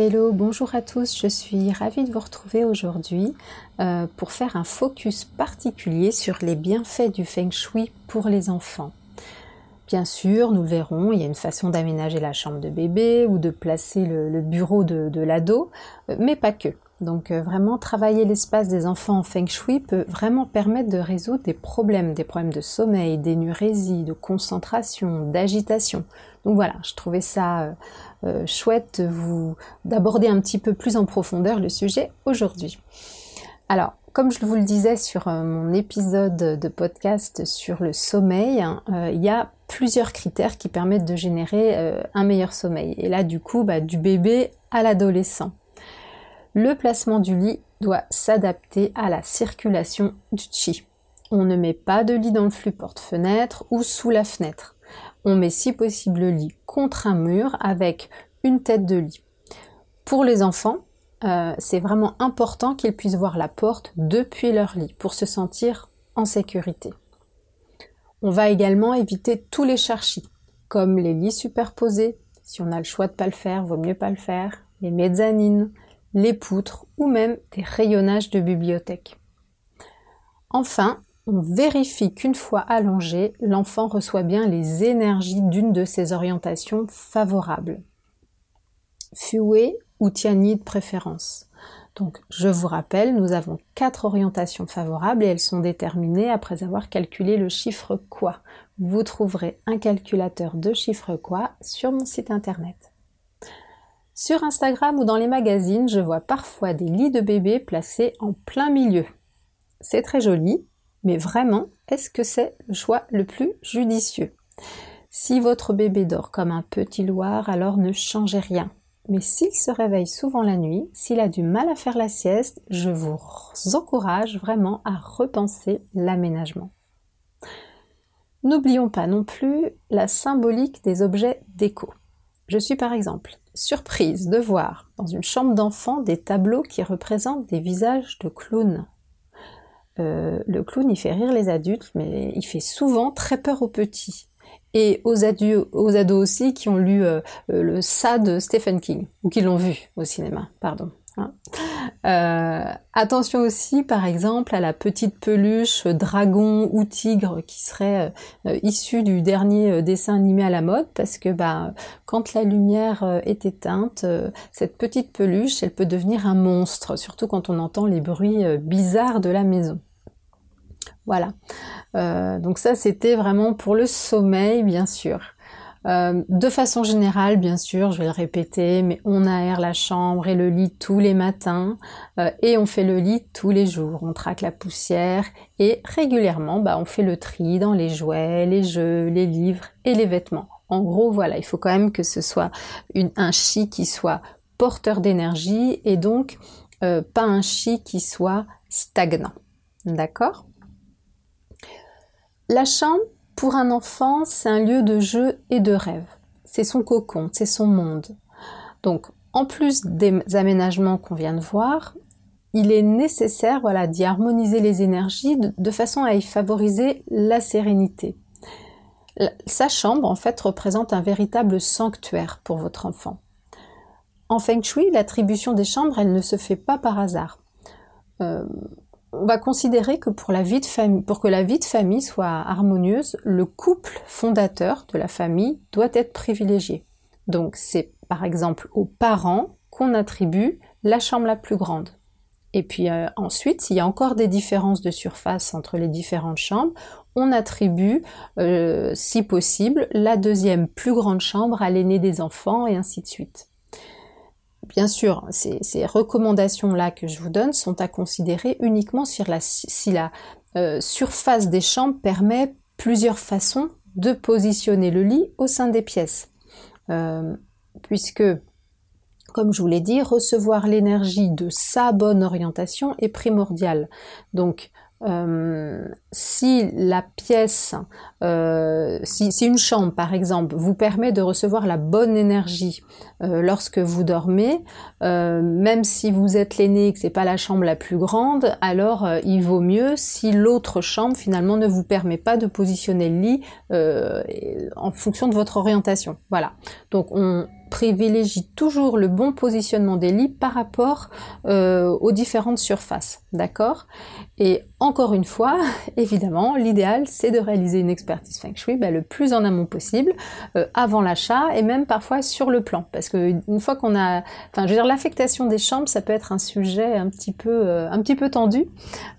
Hello, bonjour à tous, je suis ravie de vous retrouver aujourd'hui euh, pour faire un focus particulier sur les bienfaits du feng shui pour les enfants. Bien sûr, nous le verrons, il y a une façon d'aménager la chambre de bébé ou de placer le, bureau de, l'ado, euh, mais pas que. Donc euh, vraiment travailler l'espace des enfants en feng shui peut vraiment permettre de résoudre des problèmes, des problèmes de sommeil, d'énurésie, de concentration, d'agitation. Donc voilà, je trouvais ça euh, euh, chouette vous d'aborder un petit peu plus en profondeur le sujet aujourd'hui. Alors, comme je vous le disais sur mon épisode de podcast sur le sommeil, hein, il y a plusieurs critères qui permettent de générer un meilleur sommeil. Et là, du coup, bah, du bébé à l'adolescent. Le placement du lit doit s'adapter à la circulation du chi. On ne met pas de lit dans le flux porte-fenêtre ou sous la fenêtre. On met si possible le lit contre un mur avec une tête de lit. Pour les enfants, euh, c'est vraiment important qu'ils puissent voir la porte depuis leur lit pour se sentir en sécurité. On va également éviter tous les charchis, comme les lits superposés. Si on a le choix de pas le faire, vaut mieux pas le faire. Les mezzanines, les poutres ou même des rayonnages de bibliothèque. Enfin, on vérifie qu'une fois allongé, l'enfant reçoit bien les énergies d'une de ses orientations favorables. Fué ou Tiani de préférence. Donc, je vous rappelle, nous avons quatre orientations favorables et elles sont déterminées après avoir calculé le chiffre quoi. Vous trouverez un calculateur de chiffre quoi sur mon site internet. Sur Instagram ou dans les magazines, je vois parfois des lits de bébés placés en plein milieu. C'est très joli, mais vraiment, est-ce que c'est le choix le plus judicieux? Si votre bébé dort comme un petit loir, alors ne changez rien. Mais s'il se réveille souvent la nuit, s'il a du mal à faire la sieste, je vous encourage vraiment à repenser l'aménagement. N'oublions pas non plus la symbolique des objets déco. Je suis par exemple surprise de voir dans une chambre d'enfant des tableaux qui représentent des visages de clowns. Euh, le clown, il fait rire les adultes, mais il fait souvent très peur aux petits. Et aux, ados aussi qui ont lu euh, le Ça de Stephen King, ou qui l'ont vu au cinéma, pardon. Euh, attention aussi, par exemple, à la petite peluche dragon ou tigre qui serait euh, issue du dernier euh, dessin animé à la mode, parce que bah, quand la lumière est éteinte, cette petite peluche, elle peut devenir un monstre, surtout quand on entend les bruits bizarres de la maison. Voilà. donc ça, c'était vraiment pour le sommeil, bien sûr. Euh, de façon générale, bien sûr, je vais le répéter, mais on aère la chambre et le lit tous les matins euh, et on fait le lit tous les jours. On traque la poussière et régulièrement, bah, on fait le tri dans les jouets, les jeux, les livres et les vêtements. En gros, voilà, il faut quand même que ce soit un chi qui soit porteur d'énergie et donc euh, pas un chi qui soit stagnant. D'accord? La chambre, pour un enfant, c'est un lieu de jeu et de rêve. C'est son cocon, c'est son monde. Donc, en plus des aménagements qu'on vient de voir, il est nécessaire voilà, d'y harmoniser les énergies de, façon à y favoriser la sérénité. sa chambre, en fait, représente un véritable sanctuaire pour votre enfant. En Feng Shui, l'attribution des chambres, elle ne se fait pas par hasard. Euh, on va considérer que pour, que la vie de famille soit harmonieuse, le couple fondateur de la famille doit être privilégié. Donc c'est par exemple aux parents qu'on attribue la chambre la plus grande. Et puis euh, ensuite, s'il y a encore des différences de surface entre les différentes chambres, on attribue, euh, si possible, la deuxième plus grande chambre à l'aîné des enfants et ainsi de suite. Bien sûr, ces, recommandations-là que je vous donne sont à considérer uniquement si la, euh, surface des chambres permet plusieurs façons de positionner le lit au sein des pièces. Euh, puisque comme je vous l'ai dit, recevoir l'énergie de sa bonne orientation est primordial. Donc, euh, si la pièce, euh, si, une chambre par exemple vous permet de recevoir la bonne énergie euh, lorsque vous dormez, même si vous êtes l'aîné et que c'est pas la chambre la plus grande, alors il vaut mieux si l'autre chambre finalement ne vous permet pas de positionner le lit en fonction de votre orientation. Voilà. Donc on, privilégie toujours le bon positionnement des lits par rapport euh, aux différentes surfaces, d'accord? Et encore une fois, évidemment, l'idéal c'est de réaliser une expertise Feng Shui ben, le plus en amont possible, euh, avant l'achat et même parfois sur le plan, parce que une fois qu'on a, enfin, je veux dire, l'affectation des chambres, ça peut être un sujet un petit peu, euh, un petit peu tendu,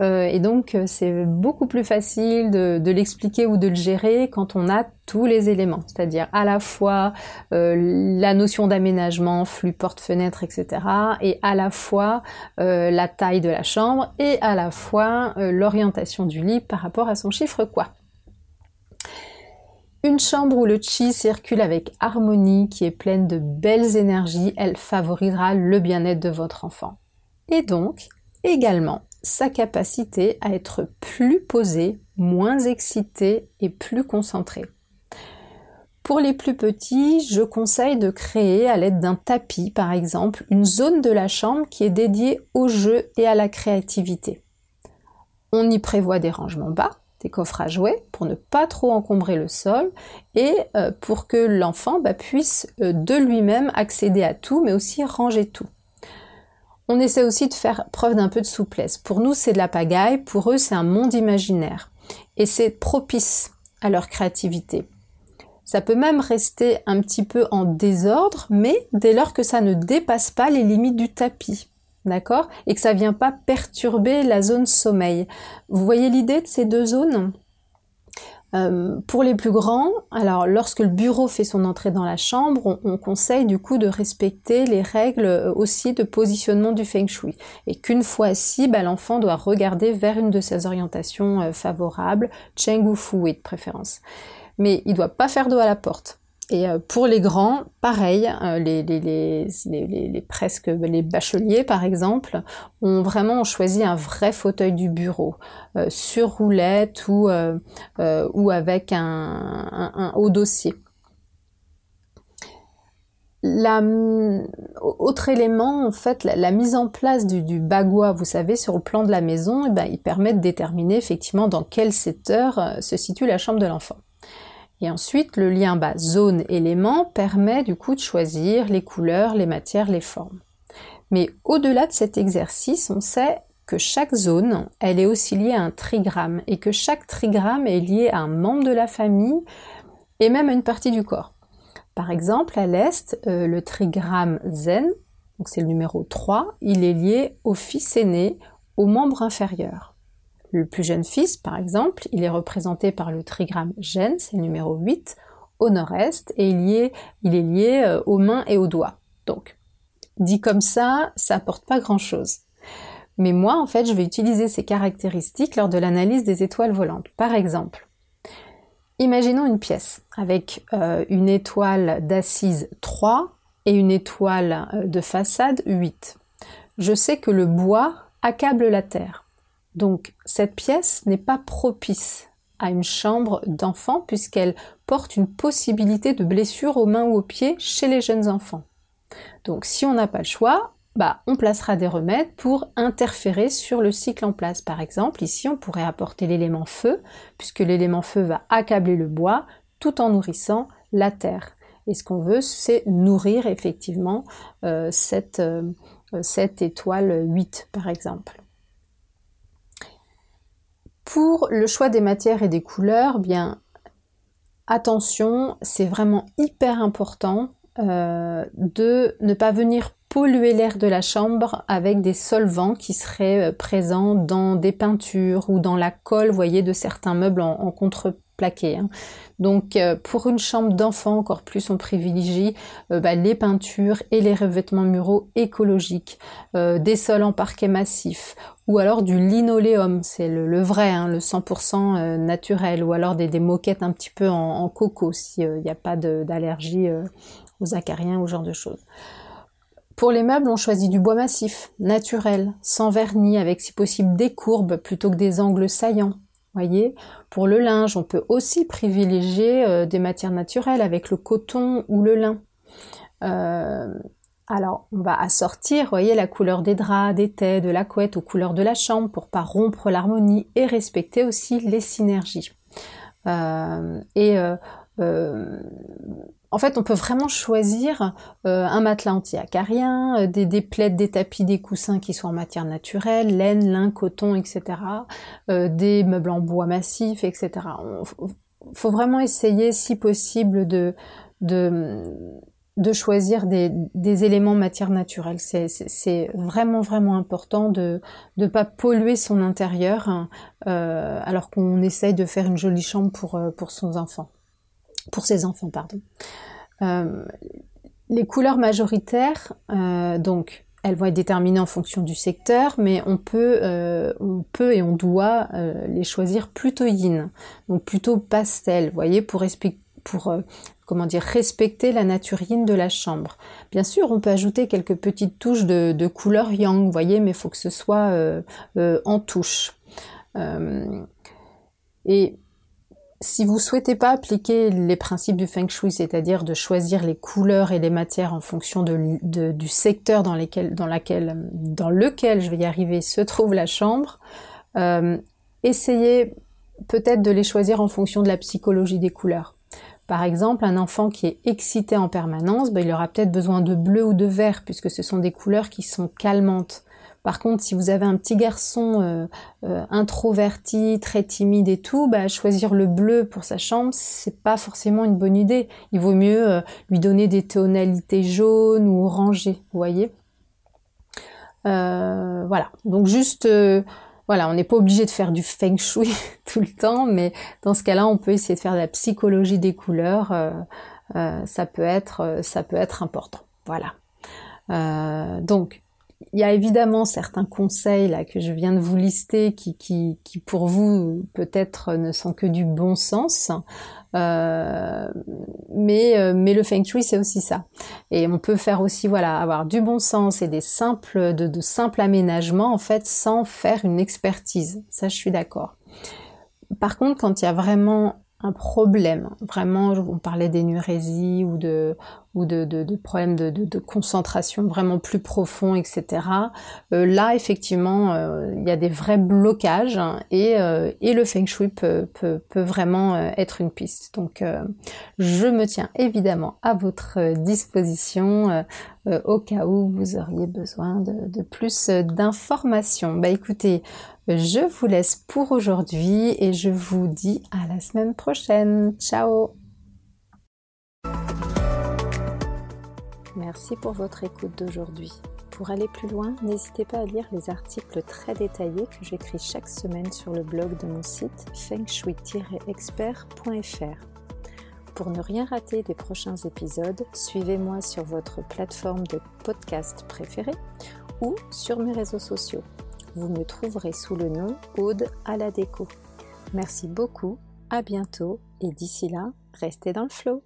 et donc c'est beaucoup plus facile de, de l'expliquer ou de le gérer quand on a tous les éléments, c'est-à-dire à la fois la notion d'aménagement, flux porte-fenêtre, etc. Et à la fois euh, la taille de la chambre et à la fois euh, l'orientation du lit par rapport à son chiffre quoi. Une chambre où le chi circule avec harmonie, qui est pleine de belles énergies, elle favorisera le bien-être de votre enfant. Et donc, également, sa capacité à être plus posé, moins excité et plus concentré. Pour les plus petits, je conseille de créer à l'aide d'un tapis, par exemple, une zone de la chambre qui est dédiée au jeu et à la créativité. On y prévoit des rangements bas, des coffres à jouets pour ne pas trop encombrer le sol et euh, pour que l'enfant bah, puisse euh, de lui-même accéder à tout, mais aussi ranger tout. On essaie aussi de faire preuve d'un peu de souplesse. Pour nous, c'est de la pagaille, pour eux, c'est un monde imaginaire. Et c'est propice à leur créativité. Ça peut même rester un petit peu en désordre, mais dès lors que ça ne dépasse pas les limites du tapis. D'accord? Et que ça vient pas perturber la zone sommeil. Vous voyez l'idée de ces deux zones? Euh, pour les plus grands, alors lorsque le bureau fait son entrée dans la chambre, on, conseille du coup de respecter les règles euh, aussi de positionnement du feng shui. Et qu'une fois assis, bah, l'enfant doit regarder vers une de ses orientations euh, favorables, cheng ou fui de préférence mais il doit pas faire dos à la porte. Et euh, pour les grands, pareil, euh, les, les, les, les, presque les bacheliers par exemple, ont vraiment choisi un vrai fauteuil du bureau, euh, sur roulette ou, ou avec un, haut dossier. La, autre élément, en fait, la, mise en place du, du, bagua, vous savez, sur le plan de la maison, eh ben, il permet de déterminer effectivement dans quel secteur se situe la chambre de l'enfant. Et ensuite, le lien bas zone-élément permet du coup de choisir les couleurs, les matières, les formes. Mais au-delà de cet exercice, on sait que chaque zone, elle est aussi liée à un trigramme et que chaque trigramme est lié à un membre de la famille et même à une partie du corps. Par exemple, à l'est, euh, le trigramme zen, donc c'est le numéro 3, il est lié au fils aîné, au membre inférieur. Le plus jeune fils, par exemple, il est représenté par le trigramme Gen, c'est le numéro 8, au nord-est, et il, est, lié euh, aux mains et aux doigts. Donc, dit comme ça, ça apporte pas grand-chose. Mais moi, en fait, je vais utiliser ces caractéristiques lors de l'analyse des étoiles volantes. Par exemple, imaginons une pièce avec euh, une étoile d'assise 3 et une étoile euh, de façade 8. Je sais que le bois accable la terre. Donc cette pièce n'est pas propice à une chambre d'enfant puisqu'elle porte une possibilité de blessure aux mains ou aux pieds chez les jeunes enfants. Donc si on n'a pas le choix, bah, on placera des remèdes pour interférer sur le cycle en place. Par exemple, ici, on pourrait apporter l'élément feu, puisque l'élément feu va accabler le bois tout en nourrissant la terre. Et ce qu'on veut, c'est nourrir effectivement euh, cette, euh, cette étoile 8, par exemple. Pour le choix des matières et des couleurs, bien attention, c'est vraiment hyper important euh, de ne pas venir polluer l'air de la chambre avec des solvants qui seraient euh, présents dans des peintures ou dans la colle, voyez, de certains meubles en, contreplaqué. Hein. Donc euh, pour une chambre d'enfant, encore plus, on privilégie bah, les peintures et les revêtements muraux écologiques, des sols en parquet massif ou alors du linoléum, c'est le, vrai, hein, le 100% euh, naturel, ou alors des, moquettes un petit peu en, coco s'il n'y a pas d'allergie euh, aux acariens ou ce genre de choses. Pour les meubles, on choisit du bois massif, naturel, sans vernis, avec si possible des courbes plutôt que des angles saillants. Voyez, pour le linge, on peut aussi privilégier euh, des matières naturelles avec le coton ou le lin. Euh, alors, on va assortir, voyez, la couleur des draps, des tais, de la couette aux couleurs de la chambre pour pas rompre l'harmonie et respecter aussi les synergies. Euh, et en fait, on peut vraiment choisir euh, un matelas anti-acarien, euh, des, des des tapis, des coussins qui sont en matière naturelle, laine, lin, coton, etc. Euh, des meubles en bois massif, etc. Il faut vraiment essayer, si possible, de, choisir des, éléments matière naturelle. C'est vraiment, vraiment important de ne pas polluer son intérieur hein, alors qu'on essaye de faire une jolie chambre pour, enfant pour ses enfants, pardon. Euh, les couleurs majoritaires, euh, donc, elles vont être déterminées en fonction du secteur, mais on peut, euh, on peut et on doit les choisir plutôt yin, donc plutôt pastel, vous voyez, pour, pour comment dire, respecter la nature yin de la chambre. Bien sûr, on peut ajouter quelques petites touches de, couleur yang, vous voyez, mais il faut que ce soit en touche. et si vous souhaitez pas appliquer les principes du feng shui, c'est-à-dire de choisir les couleurs et les matières en fonction du secteur dans, lequel je vais y arriver se trouve la chambre, euh, essayez peut-être de les choisir en fonction de la psychologie des couleurs. Par exemple, un enfant qui est excité en permanence, ben, il aura peut-être besoin de bleu ou de vert, puisque ce sont des couleurs qui sont calmantes. Par contre, si vous avez un petit garçon euh, euh, introverti, très timide et tout, bah, choisir le bleu pour sa chambre, c'est pas forcément une bonne idée. Il vaut mieux euh, lui donner des tonalités jaunes ou orangées, vous voyez. voilà. Donc juste, voilà, on n'est pas obligé de faire du feng shui tout le temps, mais dans ce cas-là, on peut essayer de faire de la psychologie des couleurs. ça peut être, ça peut être important. Voilà. donc il y a évidemment certains conseils là que je viens de vous lister qui, qui, qui pour vous peut-être ne sont que du bon sens. Euh, mais, euh, mais le feng shui c'est aussi ça. Et on peut faire aussi voilà avoir du bon sens et des simples de, de simples aménagements en fait sans faire une expertise. Ça je suis d'accord. Par contre, quand il y a vraiment un problème. Vraiment, on parlait d'énurésie ou de ou de, de, problèmes de, concentration vraiment plus profonds, etc. Euh, là, effectivement, euh, il y a des vrais blocages et, euh, et le feng shui peut, peut, peut vraiment être une piste. Donc, je me tiens évidemment à votre disposition au cas où vous auriez besoin de, plus d'informations. Bah écoutez, je vous laisse pour aujourd'hui et je vous dis à la semaine prochaine. Ciao Merci pour votre écoute d'aujourd'hui. Pour aller plus loin, n'hésitez pas à lire les articles très détaillés que j'écris chaque semaine sur le blog de mon site fengshui-expert.fr. Pour ne rien rater des prochains épisodes, suivez-moi sur votre plateforme de podcast préférée ou sur mes réseaux sociaux vous me trouverez sous le nom Aude à la déco. Merci beaucoup, à bientôt et d'ici là, restez dans le flow.